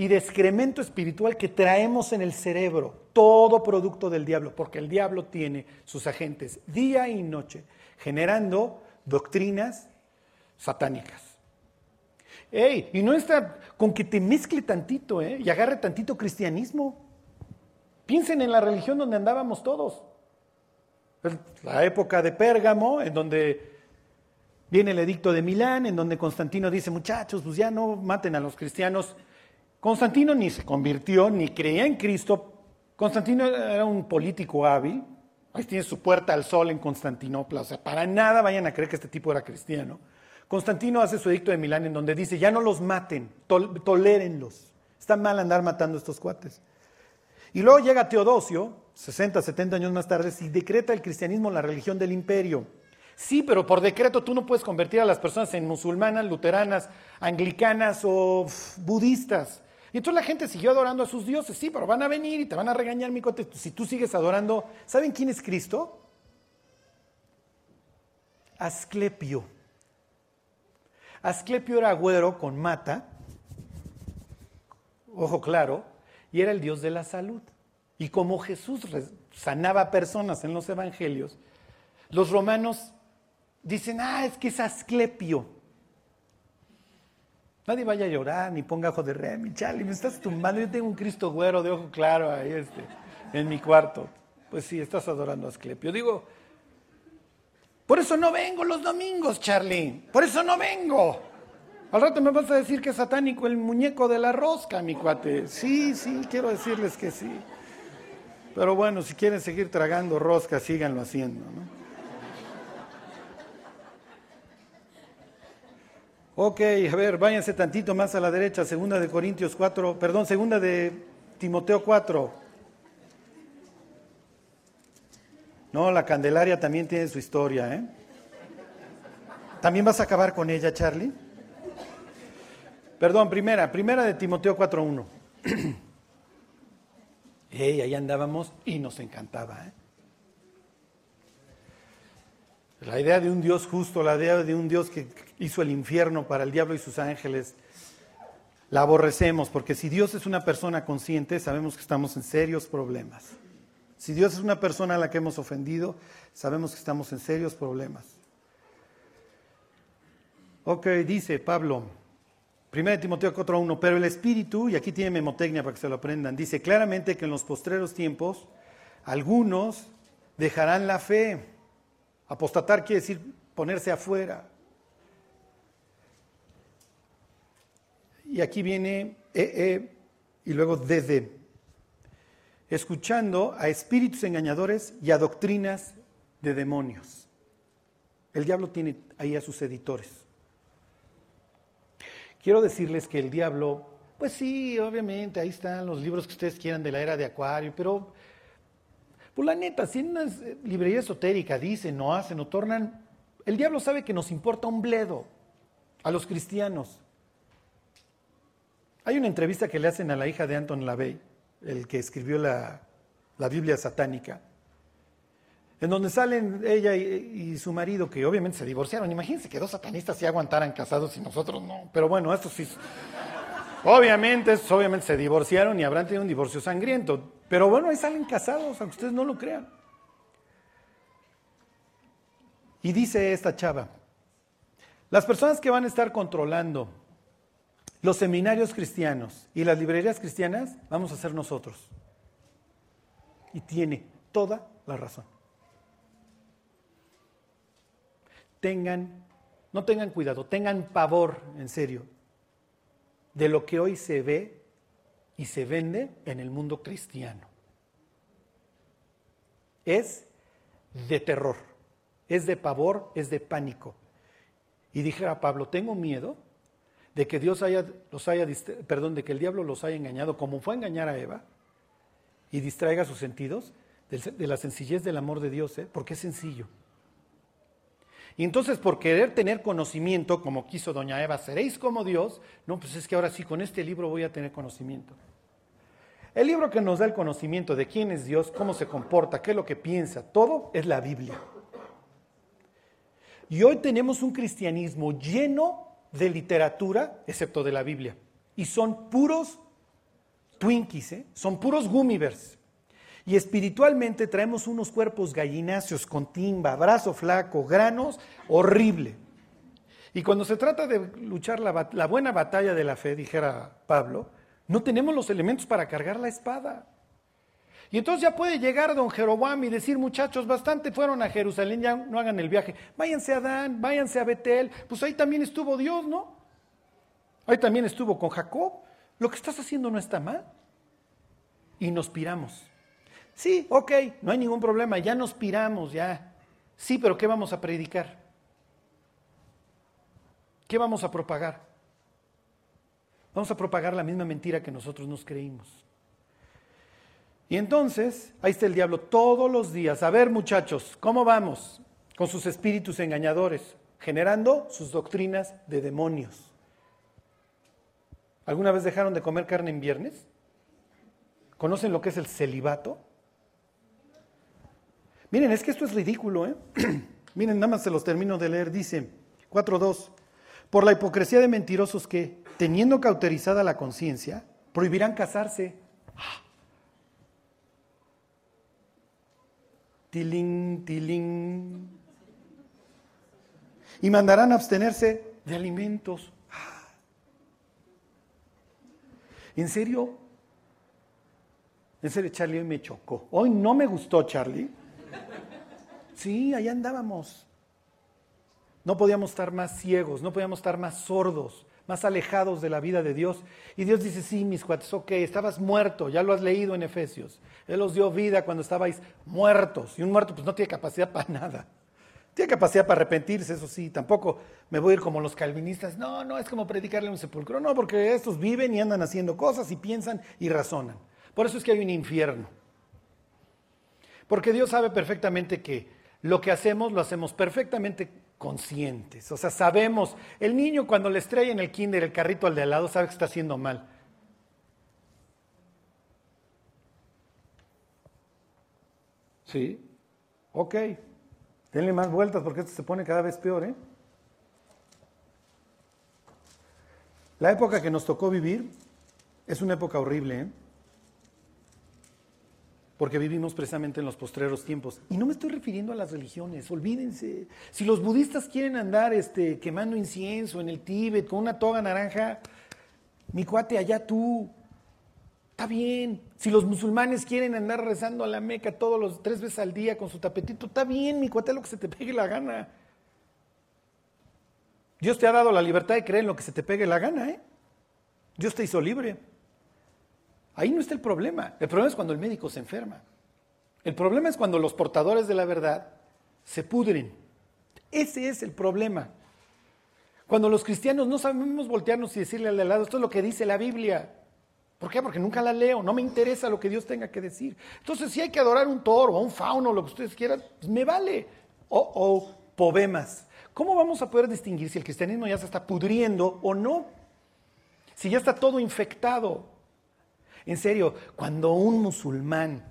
[SPEAKER 1] y de excremento espiritual que traemos en el cerebro, todo producto del diablo, porque el diablo tiene sus agentes día y noche, generando doctrinas satánicas. Ey, y no está con que te mezcle tantito ¿eh? y agarre tantito cristianismo. Piensen en la religión donde andábamos todos. La época de Pérgamo, en donde viene el edicto de Milán, en donde Constantino dice, muchachos, pues ya no maten a los cristianos. Constantino ni se convirtió, ni creía en Cristo. Constantino era un político hábil, Ahí tiene su puerta al sol en Constantinopla. O sea, para nada vayan a creer que este tipo era cristiano. Constantino hace su edicto de Milán en donde dice, ya no los maten, tolérenlos. Está mal andar matando a estos cuates. Y luego llega Teodosio, 60, 70 años más tarde, y decreta el cristianismo la religión del imperio. Sí, pero por decreto tú no puedes convertir a las personas en musulmanas, luteranas, anglicanas o budistas. Y entonces la gente siguió adorando a sus dioses. Sí, pero van a venir y te van a regañar, mi cote. Si tú sigues adorando, ¿saben quién es Cristo? Asclepio. Asclepio era güero con mata, ojo claro, y era el dios de la salud. Y como Jesús sanaba personas en los evangelios, los romanos dicen, ah, es que es Asclepio. Nadie vaya a llorar ni ponga ojo de mi Charlie, me estás tumbando. Yo tengo un Cristo güero de ojo claro ahí este, en mi cuarto. Pues sí, estás adorando a Asclepio. Digo, por eso no vengo los domingos, Charlie. Por eso no vengo. Al rato me vas a decir que es satánico el muñeco de la rosca, mi cuate. Sí, sí, quiero decirles que sí. Pero bueno, si quieren seguir tragando rosca, síganlo haciendo, ¿no? Ok, a ver, váyanse tantito más a la derecha, segunda de Corintios 4, perdón, segunda de Timoteo 4. No, la Candelaria también tiene su historia, ¿eh? ¿También vas a acabar con ella, Charlie? Perdón, primera, primera de Timoteo 4.1. Hey, ahí andábamos y nos encantaba, ¿eh? La idea de un Dios justo, la idea de un Dios que hizo el infierno para el diablo y sus ángeles, la aborrecemos, porque si Dios es una persona consciente, sabemos que estamos en serios problemas. Si Dios es una persona a la que hemos ofendido, sabemos que estamos en serios problemas. Ok, dice Pablo, 1 Timoteo 4.1, pero el Espíritu, y aquí tiene memotecnia para que se lo aprendan, dice claramente que en los postreros tiempos algunos dejarán la fe. Apostatar quiere decir ponerse afuera. Y aquí viene EE y luego desde, escuchando a espíritus engañadores y a doctrinas de demonios. El diablo tiene ahí a sus editores. Quiero decirles que el diablo, pues sí, obviamente, ahí están los libros que ustedes quieran de la era de Acuario, pero, pues la neta, si en una librería esotérica dicen, no hacen o tornan, el diablo sabe que nos importa un bledo a los cristianos. Hay una entrevista que le hacen a la hija de Anton LaVey, el que escribió la, Biblia satánica, en donde salen ella y, su marido, que obviamente se divorciaron. Imagínense que dos satanistas sí aguantaran casados y nosotros no. Pero bueno, esto sí. Obviamente, obviamente se divorciaron y habrán tenido un divorcio sangriento. Pero bueno, ahí salen casados, aunque ustedes no lo crean. Y dice esta chava, las personas que van a estar controlando los seminarios cristianos y las librerías cristianas vamos a ser nosotros. Y tiene toda la razón. Tengan, no tengan cuidado, tengan pavor, en serio, de lo que hoy se ve y se vende en el mundo cristiano. Es de terror, es de pavor, es de pánico. Y dijera Pablo, tengo miedo de que Dios haya, los haya, perdón, de que el diablo los haya engañado, como fue a engañar a Eva, y distraiga sus sentidos de la sencillez del amor de Dios, ¿eh? porque es sencillo. Y entonces por querer tener conocimiento, como quiso doña Eva, seréis como Dios, no, pues es que ahora sí, con este libro voy a tener conocimiento. El libro que nos da el conocimiento de quién es Dios, cómo se comporta, qué es lo que piensa, todo es la Biblia. Y hoy tenemos un cristianismo lleno de literatura, excepto de la Biblia. Y son puros Twinkies, ¿eh? son puros Gummibers. Y espiritualmente traemos unos cuerpos gallináceos con timba, brazo flaco, granos, horrible. Y cuando se trata de luchar la, la buena batalla de la fe, dijera Pablo, no tenemos los elementos para cargar la espada. Y entonces ya puede llegar don Jeroboam y decir, muchachos, bastante fueron a Jerusalén, ya no hagan el viaje. Váyanse a Dan, váyanse a Betel. Pues ahí también estuvo Dios, ¿no? Ahí también estuvo con Jacob. Lo que estás haciendo no está mal. Y nos piramos. Sí, ok, no hay ningún problema, ya nos piramos, ya. Sí, pero ¿qué vamos a predicar? ¿Qué vamos a propagar? Vamos a propagar la misma mentira que nosotros nos creímos. Y entonces, ahí está el diablo todos los días. A ver, muchachos, ¿cómo vamos? Con sus espíritus engañadores, generando sus doctrinas de demonios. ¿Alguna vez dejaron de comer carne en viernes? ¿Conocen lo que es el celibato? Miren, es que esto es ridículo, ¿eh? Miren, nada más se los termino de leer. Dice 4.2. Por la hipocresía de mentirosos que, teniendo cauterizada la conciencia, prohibirán casarse. Tilín. Y mandarán a abstenerse de alimentos. ¿En serio? En serio, Charlie hoy me chocó. Hoy no me gustó, Charlie. Sí, allá andábamos. No podíamos estar más ciegos, no podíamos estar más sordos más alejados de la vida de Dios. Y Dios dice, sí, mis cuates, ok, estabas muerto, ya lo has leído en Efesios. Él os dio vida cuando estabais muertos. Y un muerto pues no tiene capacidad para nada. Tiene capacidad para arrepentirse, eso sí. Tampoco me voy a ir como los calvinistas. No, no, es como predicarle un sepulcro. No, porque estos viven y andan haciendo cosas y piensan y razonan. Por eso es que hay un infierno. Porque Dios sabe perfectamente que lo que hacemos lo hacemos perfectamente conscientes. O sea, sabemos, el niño cuando le estrella en el kinder el carrito al de al lado sabe que está haciendo mal. Sí, ok. Denle más vueltas porque esto se pone cada vez peor, ¿eh? La época que nos tocó vivir es una época horrible, ¿eh? Porque vivimos precisamente en los postreros tiempos. Y no me estoy refiriendo a las religiones, olvídense. Si los budistas quieren andar este, quemando incienso en el Tíbet con una toga naranja, mi cuate, allá tú. Está bien. Si los musulmanes quieren andar rezando a la Meca todos los tres veces al día con su tapetito, está bien, mi cuate, lo que se te pegue la gana. Dios te ha dado la libertad de creer en lo que se te pegue la gana, ¿eh? Dios te hizo libre. Ahí no está el problema. El problema es cuando el médico se enferma. El problema es cuando los portadores de la verdad se pudren. Ese es el problema. Cuando los cristianos no sabemos voltearnos y decirle al de lado, esto es lo que dice la Biblia. ¿Por qué? Porque nunca la leo, no me interesa lo que Dios tenga que decir. Entonces, si hay que adorar un toro o un fauno, lo que ustedes quieran, pues me vale. O, o poemas. ¿Cómo vamos a poder distinguir si el cristianismo ya se está pudriendo o no? Si ya está todo infectado. En serio, cuando un musulmán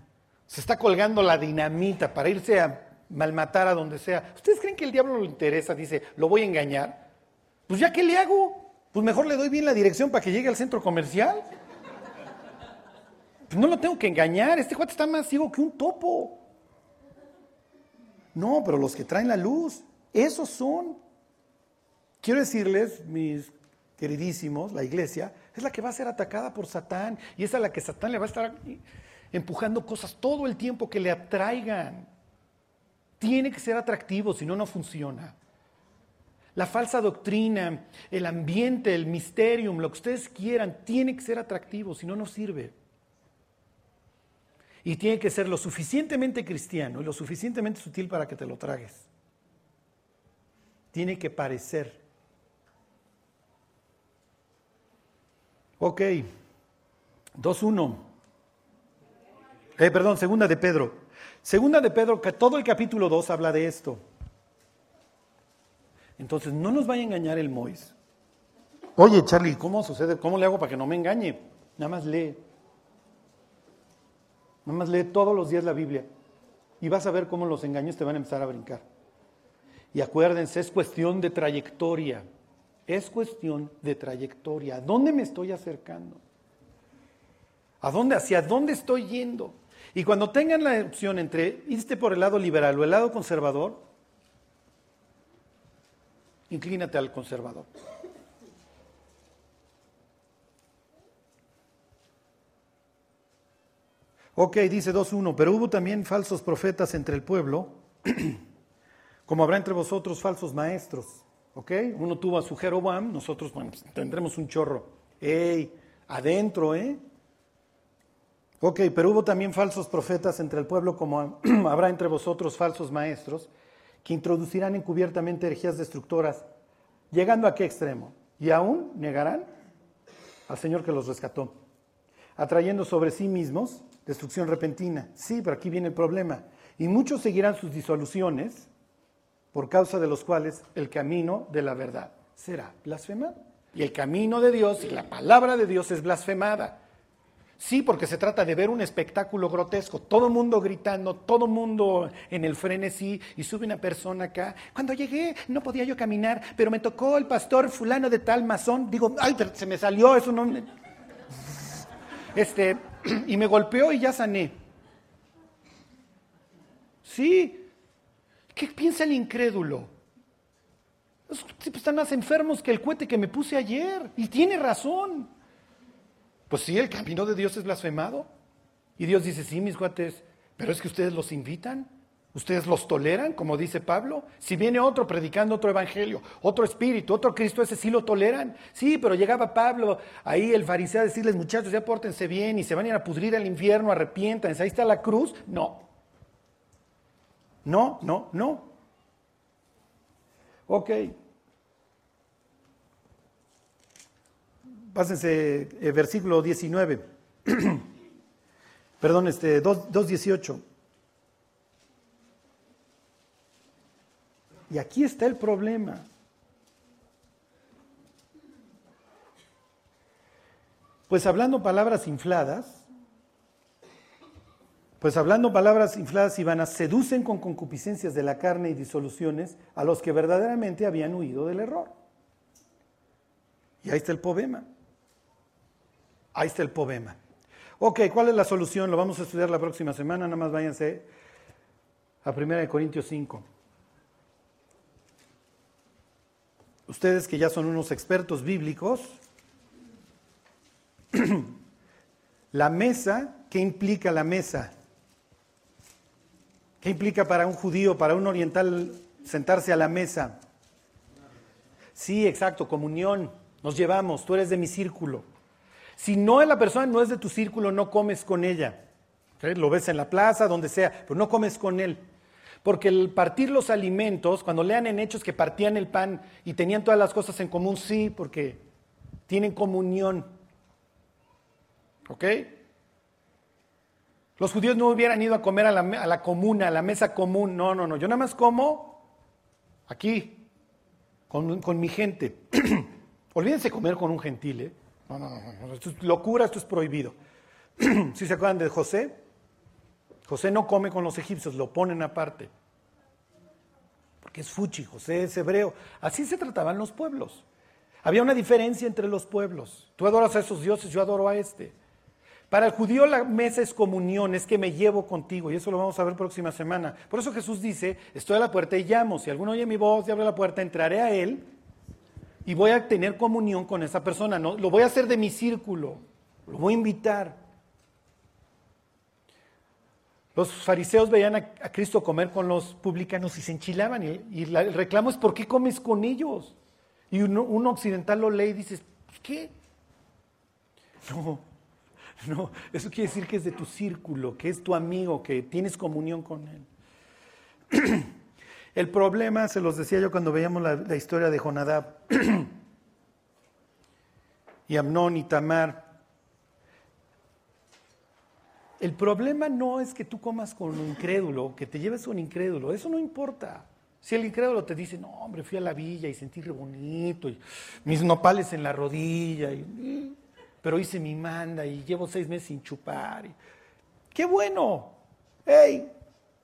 [SPEAKER 1] se está colgando la dinamita para irse a malmatar a donde sea, ¿ustedes creen que el diablo le interesa? Dice, lo voy a engañar. Pues ya, ¿qué le hago? Pues mejor le doy bien la dirección para que llegue al centro comercial. Pues no lo tengo que engañar, este cuate está más ciego que un topo. No, pero los que traen la luz, esos son. Quiero decirles, mis queridísimos, la iglesia, es la que va a ser atacada por Satán y es a la que Satán le va a estar empujando cosas todo el tiempo que le atraigan. Tiene que ser atractivo, si no, no funciona. La falsa doctrina, el ambiente, el misterium, lo que ustedes quieran, tiene que ser atractivo, si no, no sirve. Y tiene que ser lo suficientemente cristiano y lo suficientemente sutil para que te lo tragues. Tiene que parecer Ok, 2.1. Eh, perdón, segunda de Pedro. Segunda de Pedro, que todo el capítulo 2 habla de esto. Entonces, no nos vaya a engañar el Mois. Oye, Charlie, ¿cómo sucede? ¿Cómo le hago para que no me engañe? Nada más lee. Nada más lee todos los días la Biblia. Y vas a ver cómo los engaños te van a empezar a brincar. Y acuérdense, es cuestión de trayectoria. Es cuestión de trayectoria. ¿A dónde me estoy acercando? ¿A dónde? ¿Hacia dónde estoy yendo? Y cuando tengan la opción entre irte por el lado liberal o el lado conservador, inclínate al conservador. Ok, dice 2.1, pero hubo también falsos profetas entre el pueblo, como habrá entre vosotros falsos maestros ¿Ok? Uno tuvo a su Jeroboam, nosotros pues, tendremos un chorro. ¡Ey! Adentro, ¿eh? Ok, pero hubo también falsos profetas entre el pueblo, como habrá entre vosotros falsos maestros, que introducirán encubiertamente herejías destructoras, llegando a qué extremo? Y aún negarán al Señor que los rescató, atrayendo sobre sí mismos destrucción repentina. Sí, pero aquí viene el problema. Y muchos seguirán sus disoluciones, por causa de los cuales el camino de la verdad será blasfemado. Y el camino de Dios y la palabra de Dios es blasfemada. Sí, porque se trata de ver un espectáculo grotesco, todo el mundo gritando, todo el mundo en el frenesí y sube una persona acá. Cuando llegué no podía yo caminar, pero me tocó el pastor fulano de tal masón. Digo, ay, se me salió, eso no... Este, y me golpeó y ya sané. Sí, ¿Qué piensa el incrédulo? Están más enfermos que el cohete que me puse ayer. Y tiene razón. Pues sí, el camino de Dios es blasfemado. Y Dios dice, sí, mis cuates, pero es que ustedes los invitan. Ustedes los toleran, como dice Pablo. Si viene otro predicando otro evangelio, otro espíritu, otro Cristo, ese sí lo toleran. Sí, pero llegaba Pablo, ahí el fariseo a decirles, muchachos, ya pórtense bien y se van a ir a pudrir al infierno, arrepiéntanse, ahí está la cruz. No, no, no, no. Ok. Pásense, eh, versículo 19. Perdón, este, 2.18. Y aquí está el problema. Pues hablando palabras infladas, pues hablando palabras infladas y vanas, seducen con concupiscencias de la carne y disoluciones a los que verdaderamente habían huido del error. Y ahí está el poema. Ahí está el poema. Ok, ¿cuál es la solución? Lo vamos a estudiar la próxima semana, nada más váyanse a 1 Corintios 5. Ustedes que ya son unos expertos bíblicos, la mesa, ¿qué implica la mesa? ¿Qué implica para un judío, para un oriental sentarse a la mesa? Sí, exacto, comunión. Nos llevamos, tú eres de mi círculo. Si no la persona, no es de tu círculo, no comes con ella. Lo ves en la plaza, donde sea, pero no comes con él. Porque el partir los alimentos, cuando lean en Hechos que partían el pan y tenían todas las cosas en común, sí, porque tienen comunión. ¿Ok? Los judíos no hubieran ido a comer a la, a la comuna, a la mesa común. No, no, no. Yo nada más como aquí, con, con mi gente. Olvídense comer con un gentil, ¿eh? No, no, no, esto es locura, esto es prohibido. si se acuerdan de José? José no come con los egipcios, lo ponen aparte. Porque es fuchi, José es hebreo. Así se trataban los pueblos. Había una diferencia entre los pueblos. Tú adoras a esos dioses, yo adoro a este. Para el judío la mesa es comunión, es que me llevo contigo, y eso lo vamos a ver próxima semana. Por eso Jesús dice, estoy a la puerta y llamo, si alguno oye mi voz y abre la puerta, entraré a él y voy a tener comunión con esa persona. ¿no? Lo voy a hacer de mi círculo, lo voy a invitar. Los fariseos veían a, Cristo comer con los publicanos y se enchilaban. Y, el reclamo es, ¿por qué comes con ellos? Y uno, occidental lo lee y dice, ¿qué? No, no, eso quiere decir que es de tu círculo, que es tu amigo, que tienes comunión con él. El problema, se los decía yo cuando veíamos la, historia de Jonadab y Amnón y Tamar. El problema no es que tú comas con un incrédulo, que te lleves un incrédulo, eso no importa. Si el incrédulo te dice, no, hombre, fui a la villa y sentí re bonito, y mis nopales en la rodilla, y, pero hice mi manda y llevo seis meses sin chupar. ¡Qué bueno! ¡Ey!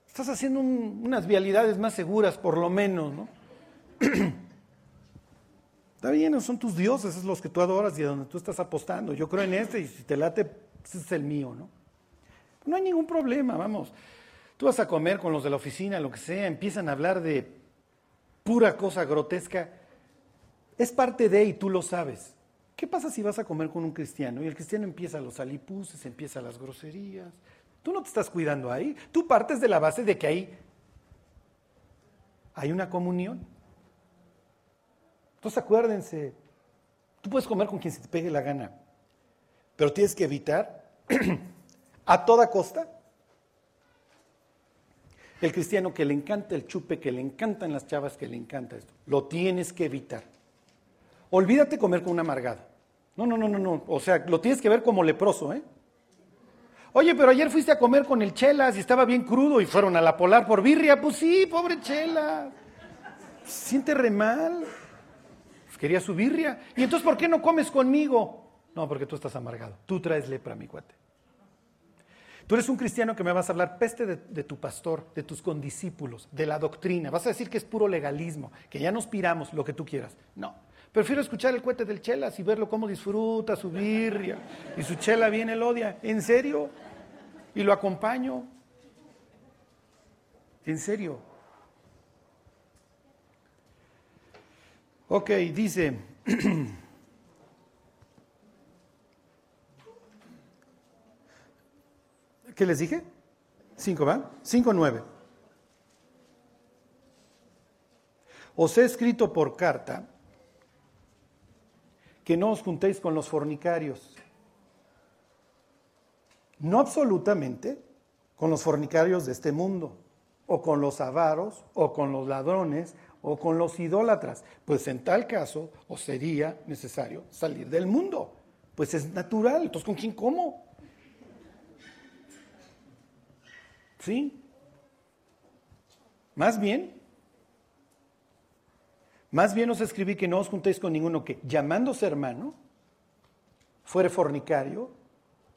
[SPEAKER 1] Estás haciendo unas vialidades más seguras, por lo menos, ¿no? Está bien, son tus dioses, esos los que tú adoras y a donde tú estás apostando. Yo creo en este y si te late, ese es el mío, ¿no? No hay ningún problema, vamos. Tú vas a comer con los de la oficina, lo que sea, empiezan a hablar de pura cosa grotesca. Es parte de y tú lo sabes. ¿Qué pasa si vas a comer con un cristiano y el cristiano empieza los alipuses, empieza las groserías, Tú no te estás cuidando ahí. Tú partes de la base de que ahí hay una comunión. Entonces acuérdense, tú puedes comer con quien se te pegue la gana, pero tienes que evitar a toda costa el cristiano que le encanta el chupe, que le encantan las chavas, que le encanta esto. Lo tienes que evitar. Olvídate comer con un amargado. No, no, no, no, no. O sea, lo tienes que ver como leproso, ¿eh? Oye, pero ayer fuiste a comer con el Chelas y estaba bien crudo y fueron a la polar por birria. Pues sí, pobre Chela. Siente re mal. Pues quería su birria. ¿Y entonces por qué no comes conmigo? No, porque tú estás amargado. Tú traes lepra, mi cuate. Tú eres un cristiano que me vas a hablar peste de, tu pastor, de tus condiscípulos, de la doctrina. Vas a decir que es puro legalismo, que ya nos piramos, lo que tú quieras. No. Prefiero escuchar el cuete del Chelas y verlo cómo disfruta su birria y su chela viene el odia. ¿En serio? y lo acompaño. En serio. Ok, dice, ¿qué les dije? Cinco, ¿va? Cinco, nueve. Os he escrito por carta que no os juntéis con los fornicarios no absolutamente con los fornicarios de este mundo, o con los avaros, o con los ladrones, o con los idólatras, pues en tal caso os sería necesario salir del mundo. Pues es natural, entonces ¿con quién como? ¿Sí? Más bien, más bien os escribí que no os juntéis con ninguno que, llamándose hermano, fuere fornicario,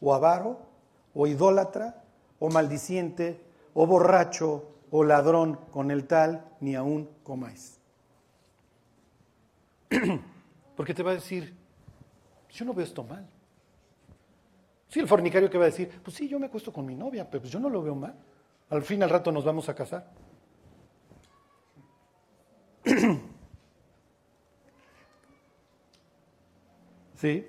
[SPEAKER 1] o avaro, o idólatra, o maldiciente, o borracho, o ladrón, con el tal ni aún comáis. Porque te va a decir, yo no veo esto mal. Sí, el fornicario que va a decir, pues sí, yo me acuesto con mi novia, pero pues yo no lo veo mal. Al fin, al rato nos vamos a casar. ¿Sí?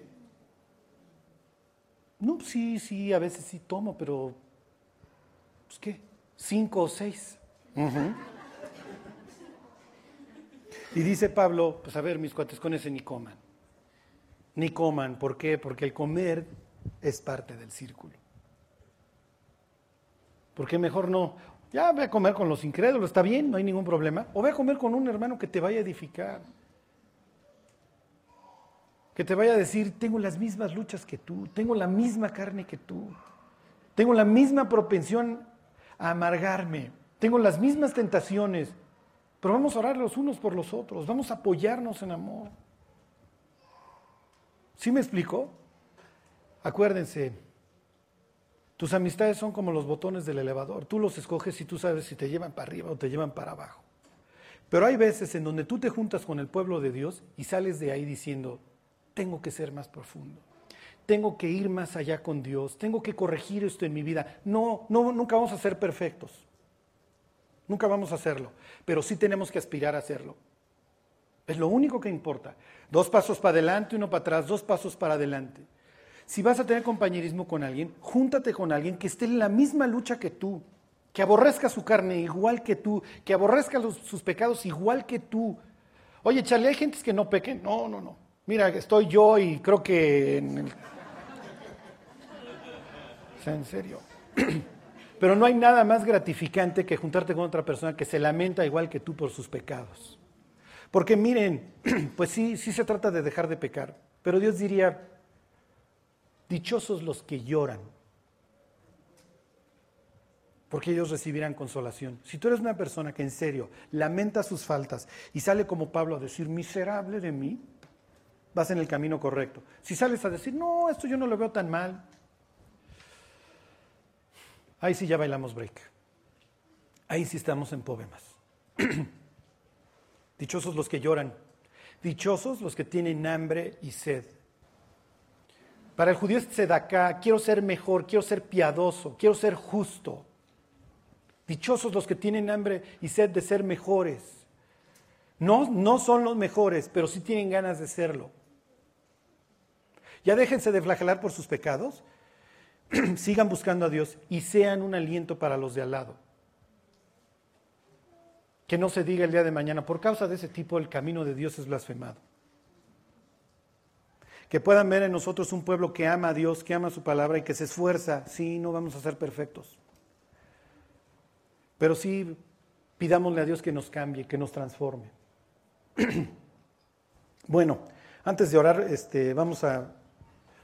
[SPEAKER 1] No, sí, sí, a veces sí tomo, pero, pues qué, cinco o seis. Y dice Pablo, pues a ver, mis cuates con ese ni coman. Ni coman, ¿por qué? Porque el comer es parte del círculo. ¿Por qué mejor no? Ya ve a comer con los incrédulos, está bien, no hay ningún problema. O ve a comer con un hermano que te vaya a edificar. Que te vaya a decir, tengo las mismas luchas que tú, tengo la misma carne que tú, tengo la misma propensión a amargarme, tengo las mismas tentaciones, pero vamos a orar los unos por los otros, vamos a apoyarnos en amor. ¿Sí me explico? Acuérdense, tus amistades son como los botones del elevador. Tú los escoges y tú sabes si te llevan para arriba o te llevan para abajo. Pero hay veces en donde tú te juntas con el pueblo de Dios y sales de ahí diciendo, tengo que ser más profundo. Tengo que ir más allá con Dios. Tengo que corregir esto en mi vida. No, no, nunca vamos a ser perfectos. Nunca vamos a hacerlo. Pero sí tenemos que aspirar a hacerlo. Es lo único que importa. Dos pasos para adelante, uno para atrás, dos pasos para adelante. Si vas a tener compañerismo con alguien, júntate con alguien que esté en la misma lucha que tú, que aborrezca su carne igual que tú, que aborrezca sus pecados igual que tú. Oye, Charlie, hay gentes que no pequen. No, no, no. Mira, estoy yo y creo que en el... Sea, en serio. Pero no hay nada más gratificante que juntarte con otra persona que se lamenta igual que tú por sus pecados. Porque miren, pues sí, sí se trata de dejar de pecar, pero Dios diría, dichosos los que lloran, porque ellos recibirán consolación. Si tú eres una persona que en serio lamenta sus faltas y sale como Pablo a decir, miserable de mí, vas en el camino correcto. Si sales a decir, no, esto yo no lo veo tan mal, ahí sí ya bailamos break. Ahí sí estamos en poemas. Dichosos los que lloran. Dichosos los que tienen hambre y sed. Para el judío es acá, quiero ser mejor, quiero ser piadoso, quiero ser justo. Dichosos los que tienen hambre y sed de ser mejores. No, no son los mejores, pero sí tienen ganas de serlo. Ya déjense de flagelar por sus pecados, sigan buscando a Dios y sean un aliento para los de al lado. Que no se diga el día de mañana, por causa de ese tipo el camino de Dios es blasfemado. Que puedan ver en nosotros un pueblo que ama a Dios, que ama su palabra y que se esfuerza. Sí, no vamos a ser perfectos. Pero sí pidámosle a Dios que nos cambie, que nos transforme. bueno, antes de orar, este, vamos, a,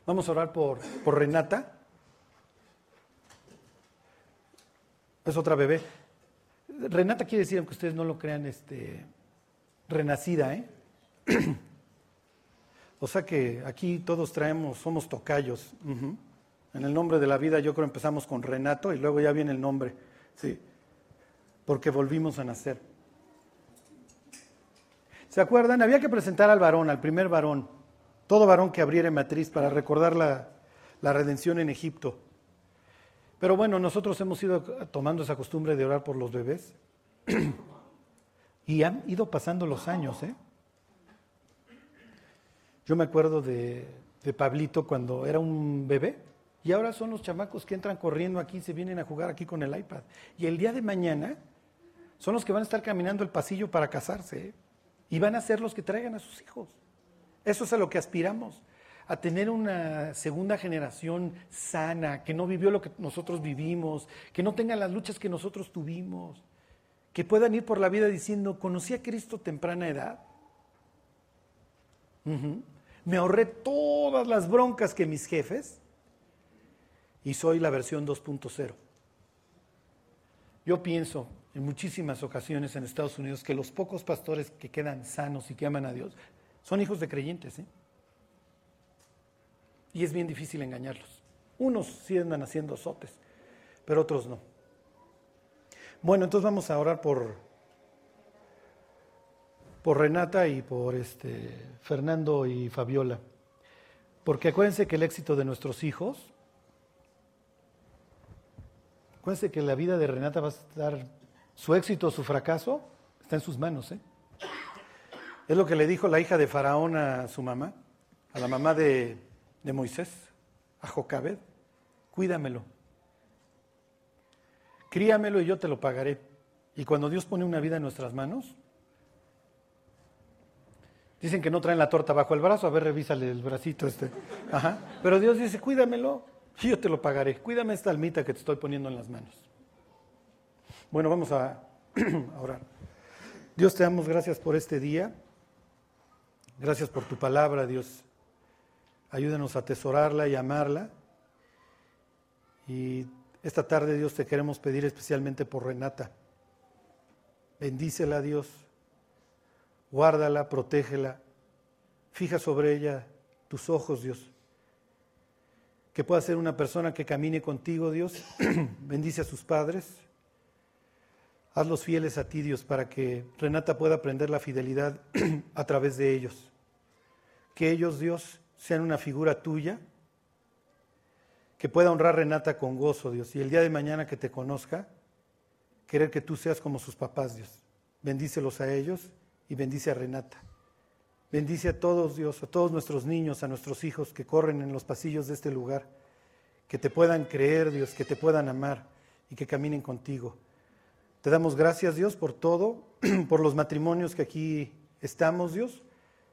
[SPEAKER 1] vamos a orar por, por Renata. Es otra bebé. Renata quiere decir, aunque ustedes no lo crean, este, renacida, ¿eh? o sea que aquí todos traemos, somos tocayos. En el nombre de la vida yo creo empezamos con Renato y luego ya viene el nombre, sí, porque volvimos a nacer. ¿Se acuerdan? Había que presentar al varón, al primer varón, todo varón que abriera matriz para recordar la, la redención en Egipto. Pero bueno, nosotros hemos ido tomando esa costumbre de orar por los bebés y han ido pasando los años. ¿eh? Yo me acuerdo de, de Pablito cuando era un bebé y ahora son los chamacos que entran corriendo aquí, se vienen a jugar aquí con el iPad. Y el día de mañana son los que van a estar caminando el pasillo para casarse ¿eh? y van a ser los que traigan a sus hijos. Eso es a lo que aspiramos a tener una segunda generación sana, que no vivió lo que nosotros vivimos, que no tenga las luchas que nosotros tuvimos, que puedan ir por la vida diciendo, conocí a Cristo temprana edad. Me ahorré todas las broncas que mis jefes y soy la versión 2.0. Yo pienso en muchísimas ocasiones en Estados Unidos que los pocos pastores que quedan sanos y que aman a Dios son hijos de creyentes. ¿eh? y es bien difícil engañarlos. Unos sí andan haciendo sotes, pero otros no. Bueno, entonces vamos a orar por, por Renata y por este, Fernando y Fabiola. Porque acuérdense que el éxito de nuestros hijos Acuérdense que la vida de Renata va a estar, su éxito su fracaso está en sus manos. ¿eh? Es lo que le dijo la hija de Faraón a su mamá, a la mamá de, Moisés, a Jocabed. Cuídamelo. Críamelo y yo te lo pagaré. Y cuando Dios pone una vida en nuestras manos, dicen que no traen la torta bajo el brazo, a ver, revísale el bracito este. Ajá. Pero Dios dice, cuídamelo y yo te lo pagaré. Cuídame esta almita que te estoy poniendo en las manos. Bueno, vamos a, a orar. Dios, te damos gracias por este día. Gracias por tu palabra, Dios. Ayúdanos a atesorarla y amarla. Y esta tarde, Dios, te queremos pedir especialmente por Renata. Bendícela, Dios. Guárdala, protégela. Fija sobre ella tus ojos, Dios. Que pueda ser una persona que camine contigo, Dios. Bendice a sus padres. Hazlos fieles a ti, Dios, para que Renata pueda aprender la fidelidad a través de ellos. Que ellos, Dios, sean una figura tuya, que pueda honrar Renata con gozo, Dios. Y el día de mañana que te conozca, querer que tú seas como sus papás, Dios. Bendícelos a ellos y bendice a Renata. Bendice a todos, Dios, a todos nuestros niños, a nuestros hijos que corren en los pasillos de este lugar, que te puedan creer, Dios, que te puedan amar y que caminen contigo. Te damos gracias, Dios, por todo, por los matrimonios que aquí estamos, Dios,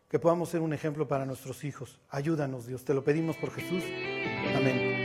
[SPEAKER 1] que podamos ser un ejemplo para nuestros hijos. Ayúdanos, Dios, te lo pedimos por Jesús. Amén.